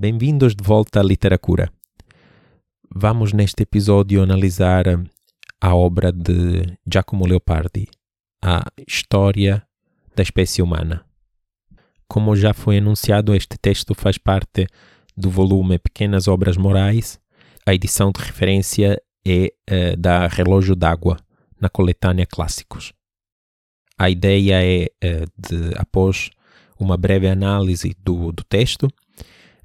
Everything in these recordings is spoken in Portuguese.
Bem-vindos de volta à Literatura. Vamos neste episódio analisar a obra de Giacomo Leopardi, A História da Espécie Humana. Como já foi anunciado, este texto faz parte do volume Pequenas Obras Morais. A edição de referência é uh, da Relógio d'Água, na coletânea Clássicos. A ideia é uh, de, após uma breve análise do, do texto,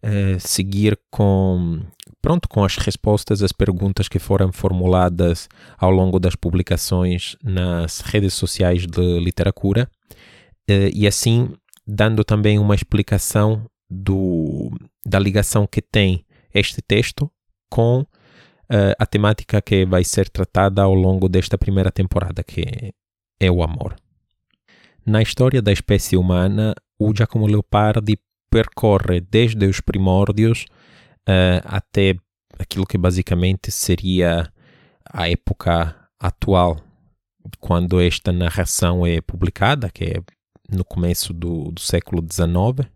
uh, seguir com, pronto, com as respostas às perguntas que foram formuladas ao longo das publicações nas redes sociais de literatura uh, e assim dando também uma explicação do, da ligação que tem este texto com uh, a temática que vai ser tratada ao longo desta primeira temporada, que é o amor. Na história da espécie humana, o Giacomo Leopardi percorre desde os primórdios uh, até aquilo que basicamente seria a época atual, quando esta narração é publicada, que é no começo do, do século XIX,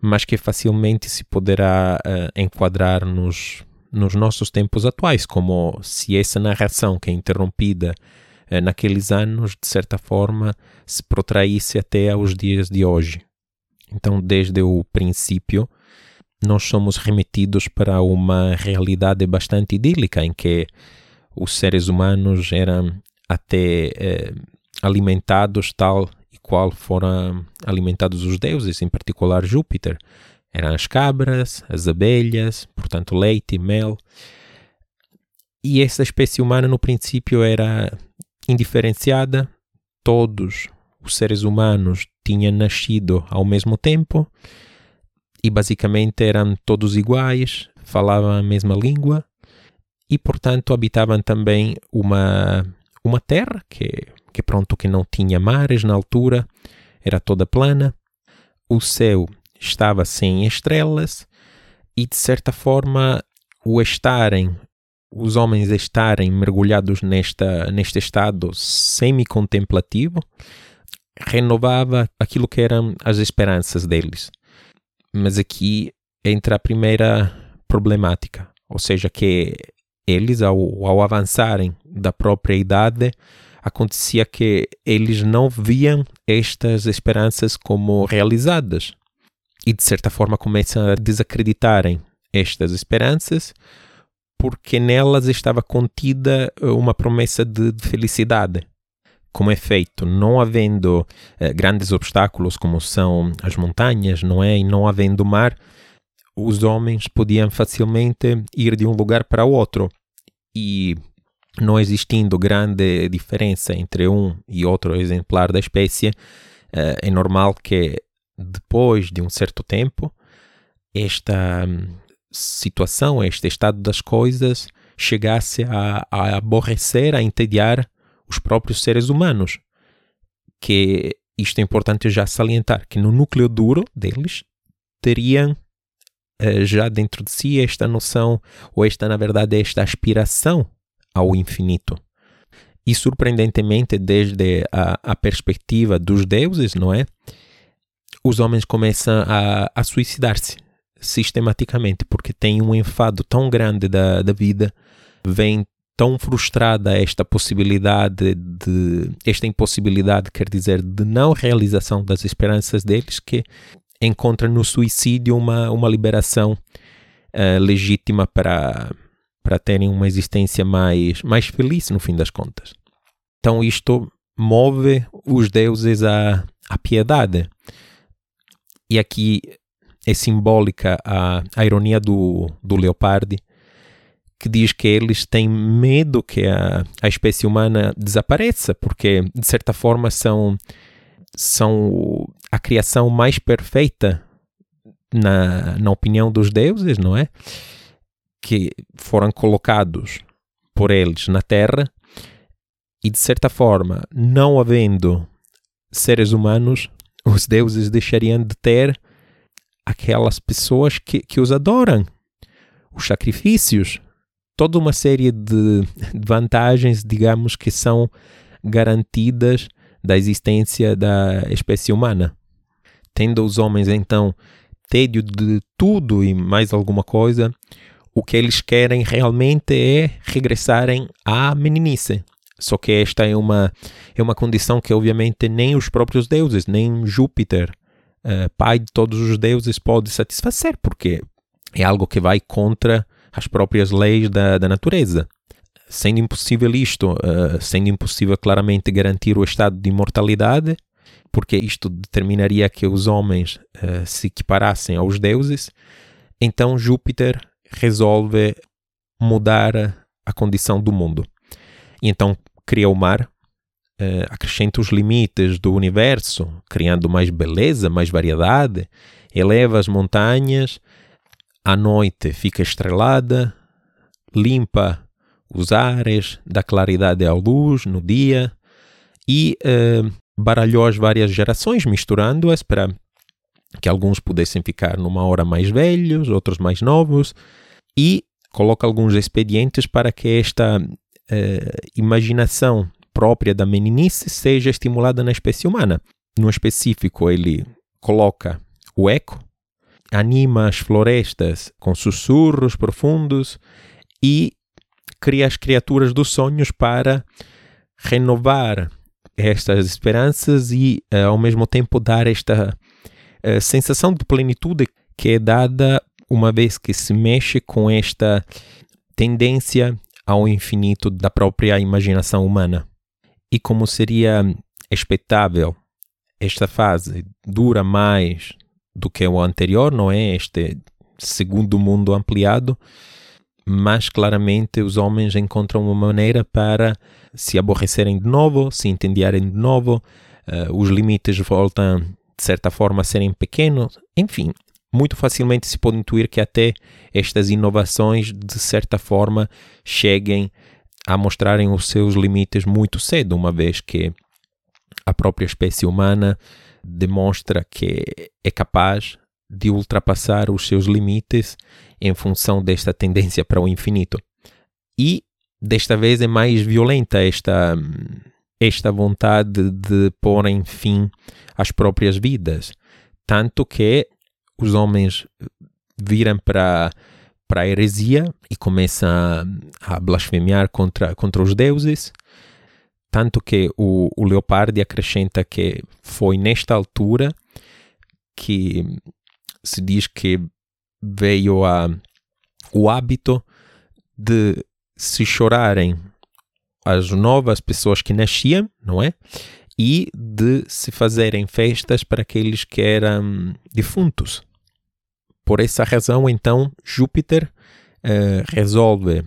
mas que facilmente se poderá uh, enquadrar nos, nos nossos tempos atuais, como se essa narração que é interrompida uh, naqueles anos, de certa forma, se protraísse até aos dias de hoje. Então, desde o princípio, nós somos remetidos para uma realidade bastante idílica em que os seres humanos eram até eh, alimentados tal e qual foram alimentados os deuses, em particular Júpiter. Eram as cabras, as abelhas, portanto leite mel. E essa espécie humana no princípio era indiferenciada, todos os seres humanos tinham nascido ao mesmo tempo e basicamente eram todos iguais, falavam a mesma língua e portanto habitavam também uma uma terra que que pronto que não tinha mares na altura, era toda plana. O céu estava sem estrelas e de certa forma o estarem os homens estarem mergulhados nesta neste estado semi-contemplativo renovava aquilo que eram as esperanças deles. Mas aqui entra a primeira problemática, ou seja, que eles, ao, ao avançarem da própria idade, acontecia que eles não viam estas esperanças como realizadas e de certa forma começam a desacreditarem estas esperanças porque nelas estava contida uma promessa de, de felicidade como é feito, não havendo eh, grandes obstáculos como são as montanhas, não é? E não havendo mar, os homens podiam facilmente ir de um lugar para outro. E não existindo grande diferença entre um e outro exemplar da espécie, eh, é normal que depois de um certo tempo, esta hum, situação, este estado das coisas, chegasse a, a aborrecer, a entediar os próprios seres humanos. Que isto é importante já salientar, que no núcleo duro deles teriam uh, já dentro de si esta noção, ou esta, na verdade, esta aspiração ao infinito. E surpreendentemente, desde a, a perspectiva dos deuses, não é? Os homens começam a, a suicidar-se sistematicamente, porque têm um enfado tão grande da, da vida, vem tão frustrada esta possibilidade de esta impossibilidade quer dizer de não realização das esperanças deles que encontra no suicídio uma uma liberação uh, legítima para para terem uma existência mais mais feliz no fim das contas. Então isto move os deuses à, à piedade. E aqui é simbólica a, a ironia do, do Leopardi que diz que eles têm medo que a, a espécie humana desapareça, porque de certa forma são, são a criação mais perfeita na, na opinião dos deuses, não é? Que foram colocados por eles na Terra. E de certa forma, não havendo seres humanos, os deuses deixariam de ter aquelas pessoas que, que os adoram, os sacrifícios, toda uma série de vantagens, digamos, que são garantidas da existência da espécie humana. Tendo os homens então tédio de tudo e mais alguma coisa, o que eles querem realmente é regressarem à meninice. Só que esta é uma, é uma condição que, obviamente, nem os próprios deuses, nem Júpiter, uh, pai de todos os deuses, pode satisfazer, porque é algo que vai contra as próprias leis da, da natureza. Sendo impossível isto, uh, sendo impossível claramente garantir o estado de imortalidade, porque isto determinaria que os homens uh, se equiparassem aos deuses, então Júpiter resolve mudar a condição do mundo. E então cria o mar, uh, acrescenta os limites do universo, criando mais beleza, mais variedade, eleva as montanhas, à noite fica estrelada, limpa os ares, dá claridade à luz no dia e uh, baralhou as várias gerações, misturando-as para que alguns pudessem ficar numa hora mais velhos, outros mais novos, e coloca alguns expedientes para que esta uh, imaginação própria da meninice seja estimulada na espécie humana. No específico, ele coloca o eco, anima as florestas com sussurros profundos e cria as criaturas dos sonhos para renovar estas esperanças e, uh, ao mesmo tempo, dar esta uh, sensação de plenitude que é dada uma vez que se mexe com esta tendência ao infinito da própria imaginação humana. E como seria expectável, esta fase dura mais do que o anterior, não é? Este segundo mundo ampliado, mas claramente os homens encontram uma maneira para se aborrecerem de novo, se entenderem de novo, uh, os limites voltam de certa forma a serem pequenos, enfim, muito facilmente se pode intuir que até estas inovações, de certa forma, cheguem a mostrarem os seus limites muito cedo, uma vez que a própria espécie humana demonstra que é capaz de ultrapassar os seus limites em função desta tendência para o infinito. E desta vez é mais violenta esta esta vontade de pôr em fim às próprias vidas, tanto que os homens viram para para a heresia e começam a, a, blasfemiar contra, contra os deuses. Tanto que o, o Leopardi acrescenta que foi nesta altura que se diz que veio a, o hábito de se chorarem as novas pessoas que nasciam, não é? E de se fazerem festas para aqueles que eram defuntos. Por essa razão, então, Júpiter uh, resolve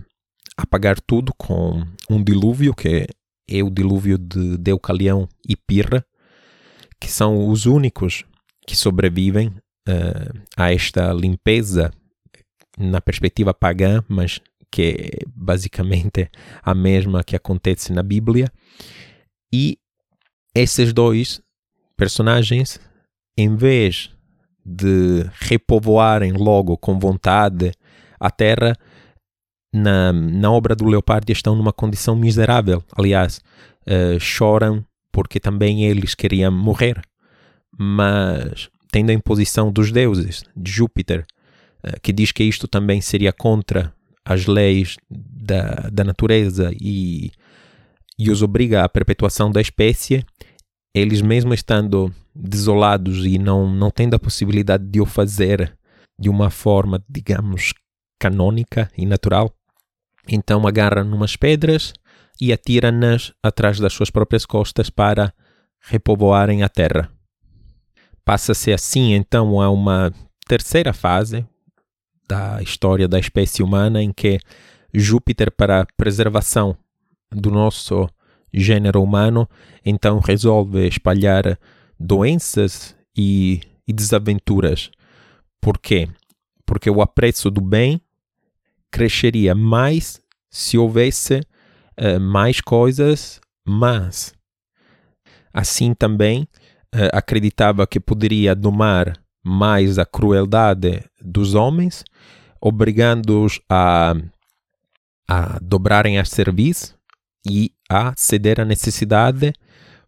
apagar tudo com um dilúvio, que é o dilúvio de Deucalião e Pirra, que são os únicos que sobrevivem uh, a esta limpeza na perspectiva pagã, mas que é basicamente a mesma que acontece na Bíblia. E esses dois personagens, em vez de repovoarem logo com vontade a terra, na, na obra do Leopardi estão numa condição miserável. Aliás, uh, choram porque também eles queriam morrer. Mas, tendo a imposição dos deuses, de Júpiter, uh, que diz que isto também seria contra as leis da, da natureza e, e os obriga à perpetuação da espécie, eles mesmo estando desolados e não, não tendo a possibilidade de o fazer de uma forma, digamos, canônica e natural, então agarram umas pedras e atiram-nas atrás das suas próprias costas para repovoarem a terra. Passa-se assim então a uma terceira fase da história da espécie humana em que Júpiter, para a preservação do nosso gênero humano, então resolve espalhar doenças e, e desaventuras. Por quê? Porque o apreço do bem cresceria mais se houvesse uh, mais coisas mas Assim também uh, acreditava que poderia domar mais a crueldade dos homens, obrigando-os a, a dobrarem as serviços e a ceder à necessidade,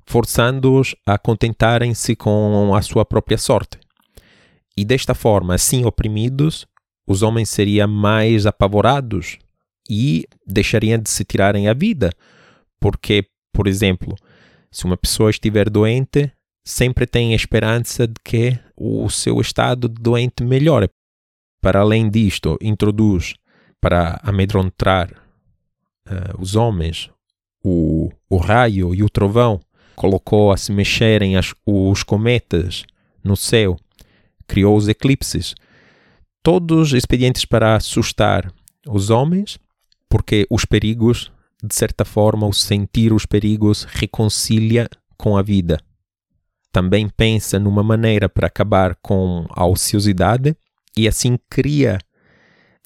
forçando-os a contentarem-se com a sua própria sorte. E desta forma, assim oprimidos, os homens seriam mais apavorados e deixariam de se tirarem a vida. Porque, por exemplo, se uma pessoa estiver doente, sempre tem a esperança de que o seu estado doente melhore. Para além disto, introduz para amedrontar uh, os homens o, o raio e o trovão, colocou a se mexerem as, os cometas no céu, criou os eclipses. Todos expedientes para assustar os homens, porque os perigos, de certa forma, o sentir os perigos reconcilia com a vida. Também pensa numa maneira para acabar com a ociosidade e assim cria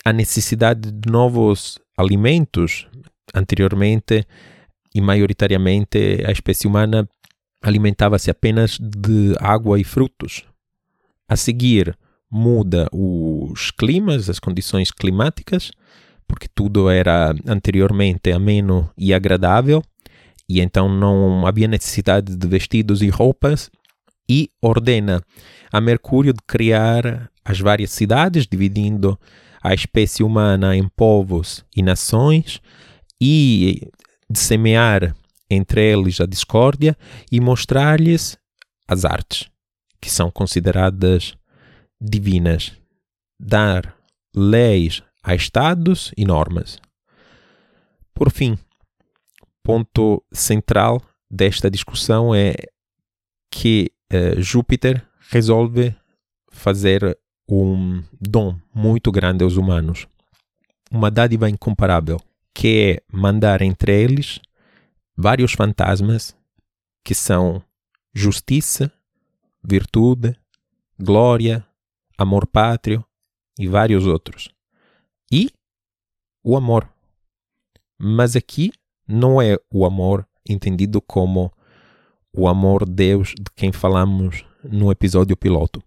a necessidade de novos alimentos. Anteriormente e maioritariamente a espécie humana alimentava-se apenas de água e frutos. A seguir, muda os climas, as condições climáticas, porque tudo era anteriormente ameno e agradável, e então não havia necessidade de vestidos e roupas, e ordena a Mercúrio de criar as várias cidades, dividindo a espécie humana em povos e nações, e de semear entre eles a discórdia e mostrar-lhes as artes, que são consideradas divinas, dar leis a estados e normas. Por fim, ponto central desta discussão é que uh, Júpiter resolve fazer um dom muito grande aos humanos, uma dádiva incomparável, que é mandar entre eles vários fantasmas que são justiça, virtude, glória, amor pátrio e vários outros. E o amor. Mas aqui não é o amor entendido como o amor Deus de quem falamos no episódio piloto.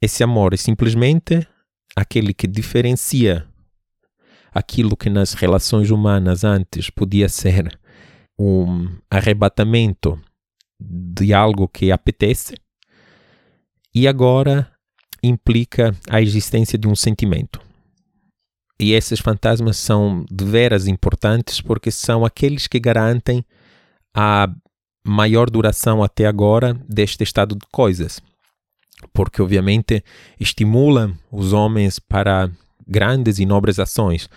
Esse amor é simplesmente aquele que diferencia aquilo que nas relações humanas antes podia ser um arrebatamento de algo que apetece e agora implica a existência de um sentimento. E esses fantasmas são de veras importantes porque são aqueles que garantem a maior duração até agora deste estado de coisas. Porque, obviamente, estimulam os homens para grandes e nobres ações.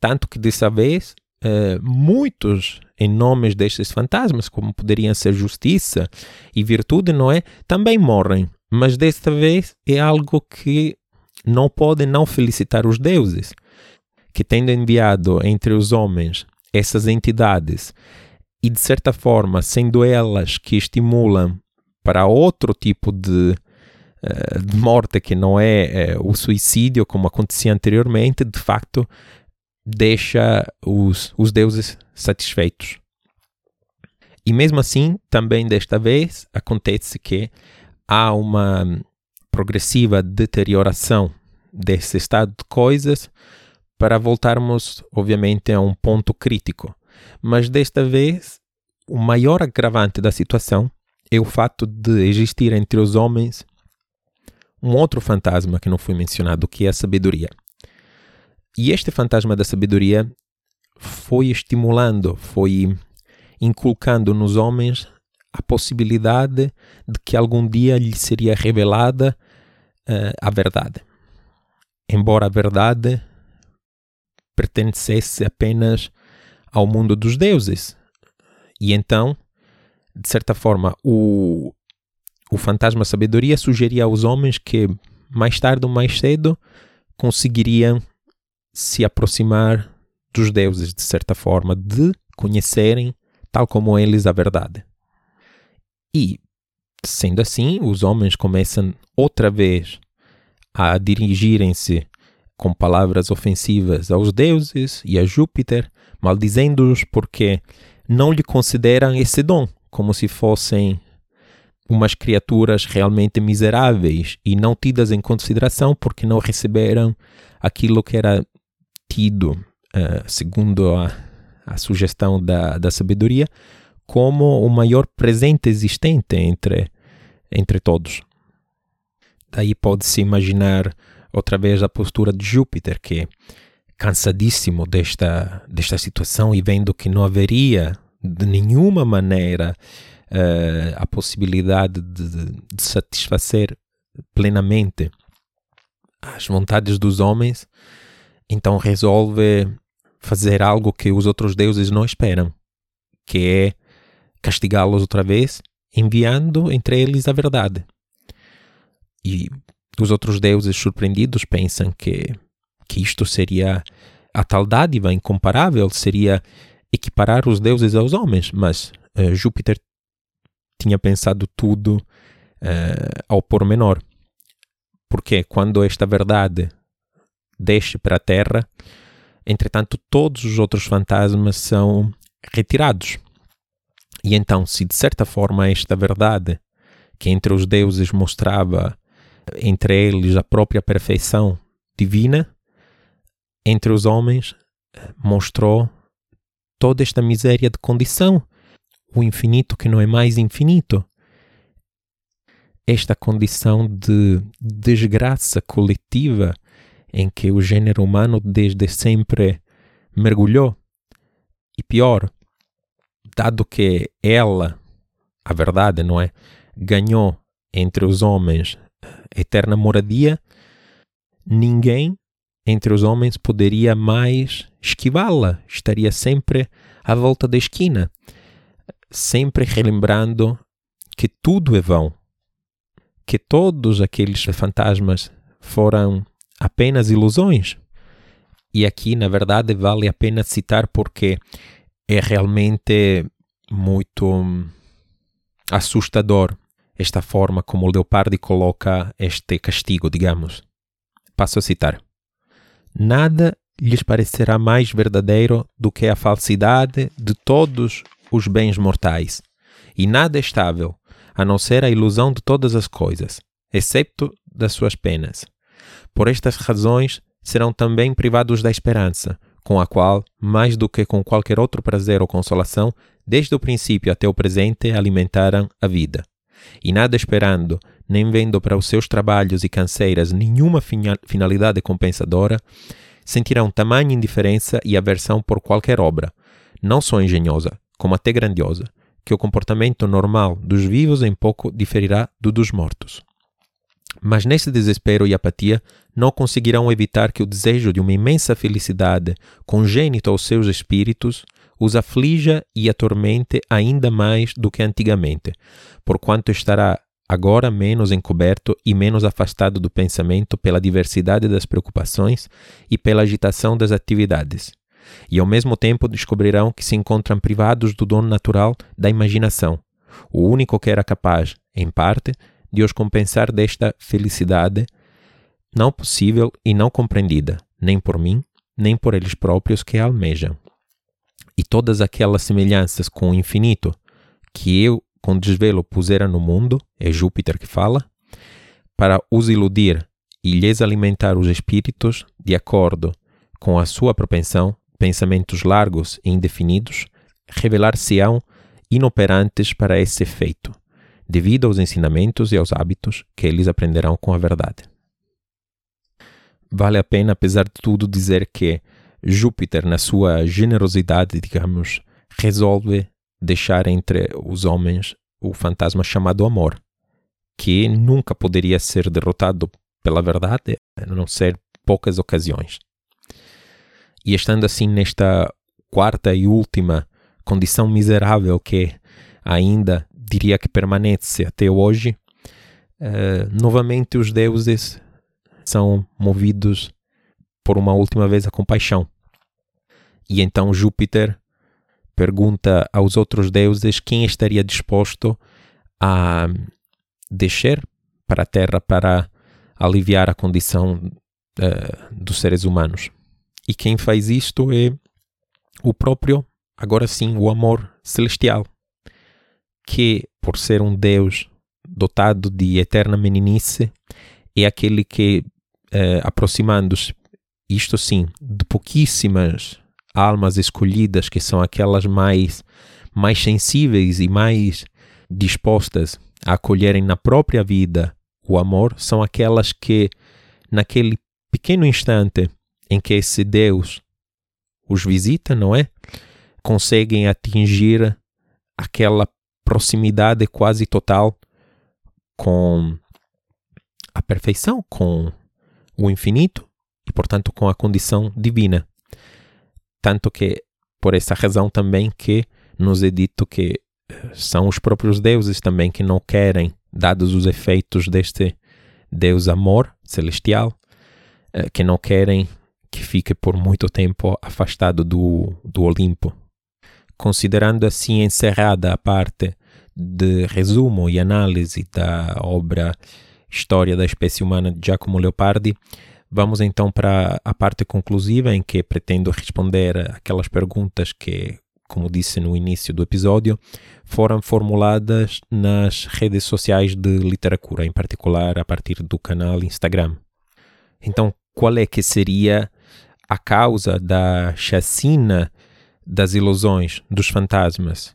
Tanto que, dessa vez, eh, muitos em nomes destes fantasmas, como poderiam ser justiça e virtude, não é? Também morrem. Mas desta vez é algo que não pode não felicitar os deuses, que tendo enviado entre os homens essas entidades e de certa forma sendo elas que estimulam para outro tipo de, uh, de morte que não é uh, o suicídio como acontecia anteriormente, de facto deixa os, os deuses satisfeitos. E mesmo assim, também desta vez, acontece que há uma progressiva deterioração desse estado de coisas para voltarmos, obviamente, a um ponto crítico. Mas desta vez, o maior agravante da situação é o fato de existir entre os homens um outro fantasma que não foi mencionado, que é a sabedoria. E este fantasma da sabedoria foi estimulando, foi inculcando nos homens a possibilidade de que algum dia lhe seria revelada uh, a verdade. Embora a verdade pertencesse apenas ao mundo dos deuses. E então, de certa forma, o, o fantasma sabedoria sugeria aos homens que mais tarde ou mais cedo conseguiriam se aproximar dos deuses, de certa forma, de conhecerem, tal como eles, a verdade. E, sendo assim, os homens começam outra vez a dirigirem-se com palavras ofensivas aos deuses e a Júpiter, maldizendo-os porque não lhe consideram esse dom, como se fossem umas criaturas realmente miseráveis e não tidas em consideração porque não receberam aquilo que era tido, uh, segundo a, a sugestão da, da sabedoria, como o maior presente existente entre, entre todos. Aí pode-se imaginar outra vez a postura de Júpiter, que cansadíssimo desta, desta situação e vendo que não haveria de nenhuma maneira uh, a possibilidade de, de satisfazer plenamente as vontades dos homens, então resolve fazer algo que os outros deuses não esperam, que é castigá-los outra vez, enviando entre eles a verdade. E os outros deuses surpreendidos pensam que, que isto seria a tal dádiva incomparável, seria equiparar os deuses aos homens, mas uh, Júpiter tinha pensado tudo uh, ao pormenor. Porque quando esta verdade desce para a Terra, entretanto, todos os outros fantasmas são retirados. E então, se de certa forma esta verdade que entre os deuses mostrava entre eles a própria perfeição divina, entre os homens mostrou toda esta miséria de condição, o infinito que não é mais infinito. Esta condição de desgraça coletiva em que o gênero humano desde sempre mergulhou. E pior, dado que ela, a verdade, não é, ganhou entre os homens eterna moradia, ninguém entre os homens poderia mais esquivá-la, estaria sempre à volta da esquina, sempre relembrando que tudo é vão, que todos aqueles fantasmas foram apenas ilusões. E aqui, na verdade, vale a pena citar porque é realmente muito assustador esta forma como o Leopardi coloca este castigo, digamos. Passo a citar. Nada lhes parecerá mais verdadeiro do que a falsidade de todos os bens mortais, e nada estável, a não ser a ilusão de todas as coisas, excepto das suas penas. Por estas razões, serão também privados da esperança, com a qual, mais do que com qualquer outro prazer ou consolação, desde o princípio até o presente alimentaram a vida. E nada esperando, nem vendo para os seus trabalhos e canseiras nenhuma finalidade compensadora, sentirão tamanha indiferença e aversão por qualquer obra, não só engenhosa, como até grandiosa, que o comportamento normal dos vivos em pouco diferirá do dos mortos. Mas nesse desespero e apatia, não conseguirão evitar que o desejo de uma imensa felicidade congênito aos seus espíritos os aflija e atormente ainda mais do que antigamente, porquanto estará agora menos encoberto e menos afastado do pensamento pela diversidade das preocupações e pela agitação das atividades. E ao mesmo tempo descobrirão que se encontram privados do dono natural da imaginação, o único que era capaz, em parte, de os compensar desta felicidade não possível e não compreendida, nem por mim, nem por eles próprios que a almejam. E todas aquelas semelhanças com o infinito que eu com desvelo pusera no mundo, é Júpiter que fala, para os iludir e lhes alimentar os espíritos de acordo com a sua propensão, pensamentos largos e indefinidos, revelar-se-ão inoperantes para esse efeito, devido aos ensinamentos e aos hábitos que eles aprenderão com a verdade. Vale a pena, apesar de tudo, dizer que Júpiter, na sua generosidade, digamos, resolve deixar entre os homens o fantasma chamado amor, que nunca poderia ser derrotado pela verdade, a não ser poucas ocasiões. E estando assim nesta quarta e última condição miserável que ainda diria que permanece até hoje, uh, novamente os deuses são movidos por uma última vez a compaixão. E então Júpiter pergunta aos outros deuses quem estaria disposto a descer para a Terra para aliviar a condição uh, dos seres humanos. E quem faz isto é o próprio, agora sim, o amor celestial, que, por ser um Deus dotado de eterna meninice, é aquele que, uh, aproximando-se, isto sim, de pouquíssimas almas escolhidas, que são aquelas mais, mais sensíveis e mais dispostas a acolherem na própria vida o amor, são aquelas que, naquele pequeno instante em que esse Deus os visita, não é? Conseguem atingir aquela proximidade quase total com a perfeição, com o infinito e, portanto, com a condição divina. Tanto que, por essa razão também que nos é dito que eh, são os próprios deuses também que não querem, dados os efeitos deste Deus amor celestial, eh, que não querem que fique por muito tempo afastado do, do Olimpo. Considerando assim encerrada a parte de resumo e análise da obra História da Espécie Humana de Giacomo Leopardi, vamos então para a parte conclusiva em que pretendo responder aquelas perguntas que, como disse no início do episódio, foram formuladas nas redes sociais de literatura, em particular a partir do canal Instagram. Então, qual é que seria a causa da chacina das ilusões dos fantasmas?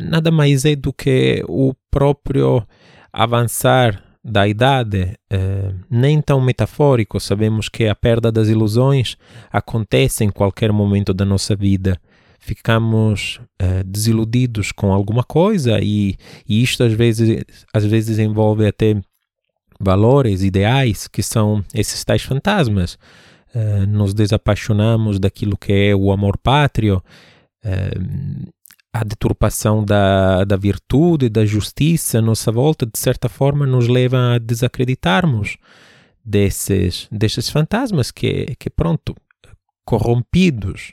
Nada mais é do que o próprio avançar da idade, eh, nem tão metafórico, sabemos que a perda das ilusões acontece em qualquer momento da nossa vida. Ficamos eh, desiludidos com alguma coisa e, e isto às vezes, às vezes envolve até valores, ideais, que são esses tais fantasmas. Eh, nos desapaixonamos daquilo que é o amor pátrio, a deturpação da, da virtude, da justiça à nossa volta, de certa forma, nos leva a desacreditarmos desses, desses fantasmas que, que, pronto, corrompidos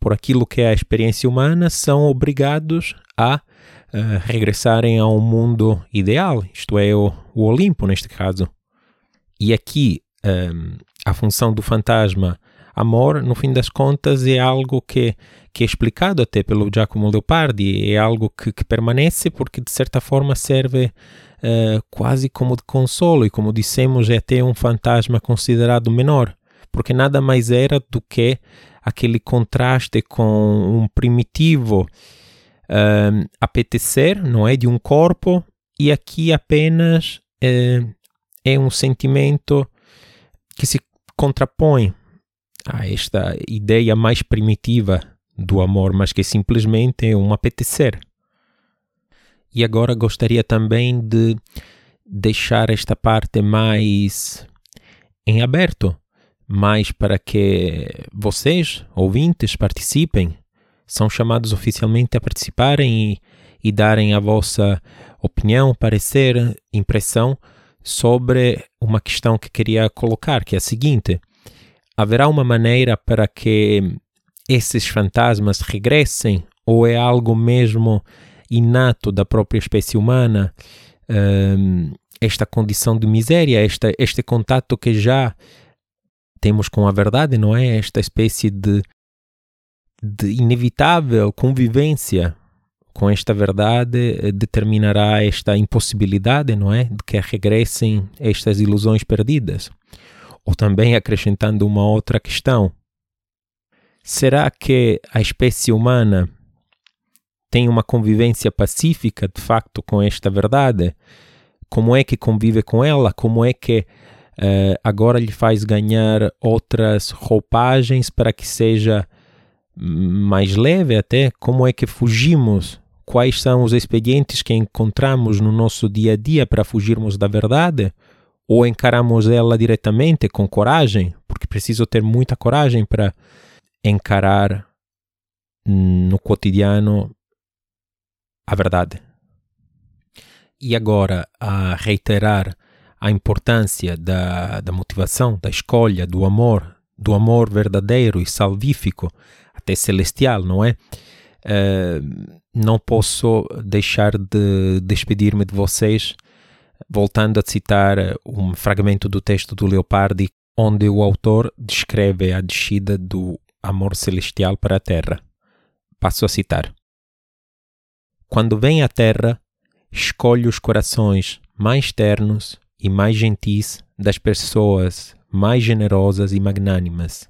por aquilo que é a experiência humana, são obrigados a uh, regressarem ao mundo ideal, isto é, o, o Olimpo, neste caso. E aqui, um, a função do fantasma amor, no fim das contas, é algo que, que é explicado até pelo Giacomo Leopardi, é algo que, que permanece porque, de certa forma, serve uh, quase como de consolo, e como dissemos, é até um fantasma considerado menor, porque nada mais era do que aquele contraste com um primitivo uh, apetecer, não é? De um corpo, e aqui apenas uh, é um sentimento que se contrapõe a esta ideia mais primitiva do amor, mas que simplesmente é um apetecer. E agora gostaria também de deixar esta parte mais em aberto, mais para que vocês, ouvintes, participem, são chamados oficialmente a participarem e, e darem a vossa opinião, parecer, impressão sobre uma questão que queria colocar, que é a seguinte: haverá uma maneira para que esses fantasmas regressem ou é algo mesmo inato da própria espécie humana? Um, esta condição de miséria, esta, este contato que já temos com a verdade, não é? Esta espécie de, de inevitável convivência com esta verdade eh, determinará esta impossibilidade, não é? De que regressem estas ilusões perdidas. Ou também acrescentando uma outra questão: será que a espécie humana tem uma convivência pacífica de facto com esta verdade? Como é que convive com ela? Como é que uh, agora lhe faz ganhar outras roupagens para que seja mais leve até? Como é que fugimos? Quais são os expedientes que encontramos no nosso dia a dia para fugirmos da verdade? ou encaramos ela diretamente com coragem, porque preciso ter muita coragem para encarar no cotidiano a verdade. E agora, a reiterar a importância da, da motivação, da escolha, do amor, do amor verdadeiro e salvífico, até celestial, não é? Uh, não posso deixar de despedir-me de vocês voltando a citar um fragmento do texto do Leopardi, onde o autor descreve a descida do amor celestial para a Terra. Passo a citar: Quando vem à Terra, escolhe os corações mais ternos e mais gentis das pessoas mais generosas e magnânimas,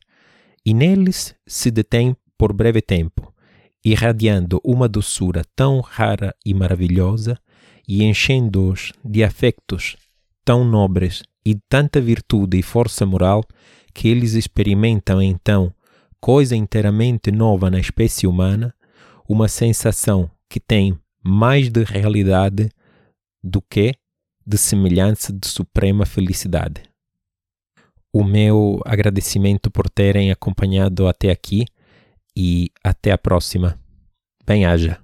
e neles se detém por breve tempo, irradiando uma doçura tão rara e maravilhosa e enchendo-os de afectos tão nobres e de tanta virtude e força moral que eles experimentam então coisa inteiramente nova na espécie humana, uma sensação que tem mais de realidade do que de semelhança de suprema felicidade. O meu agradecimento por terem acompanhado até aqui e até a próxima. Bem-haja.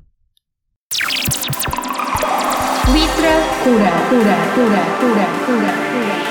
Litra cura, cura, cura, cura, cura, cura.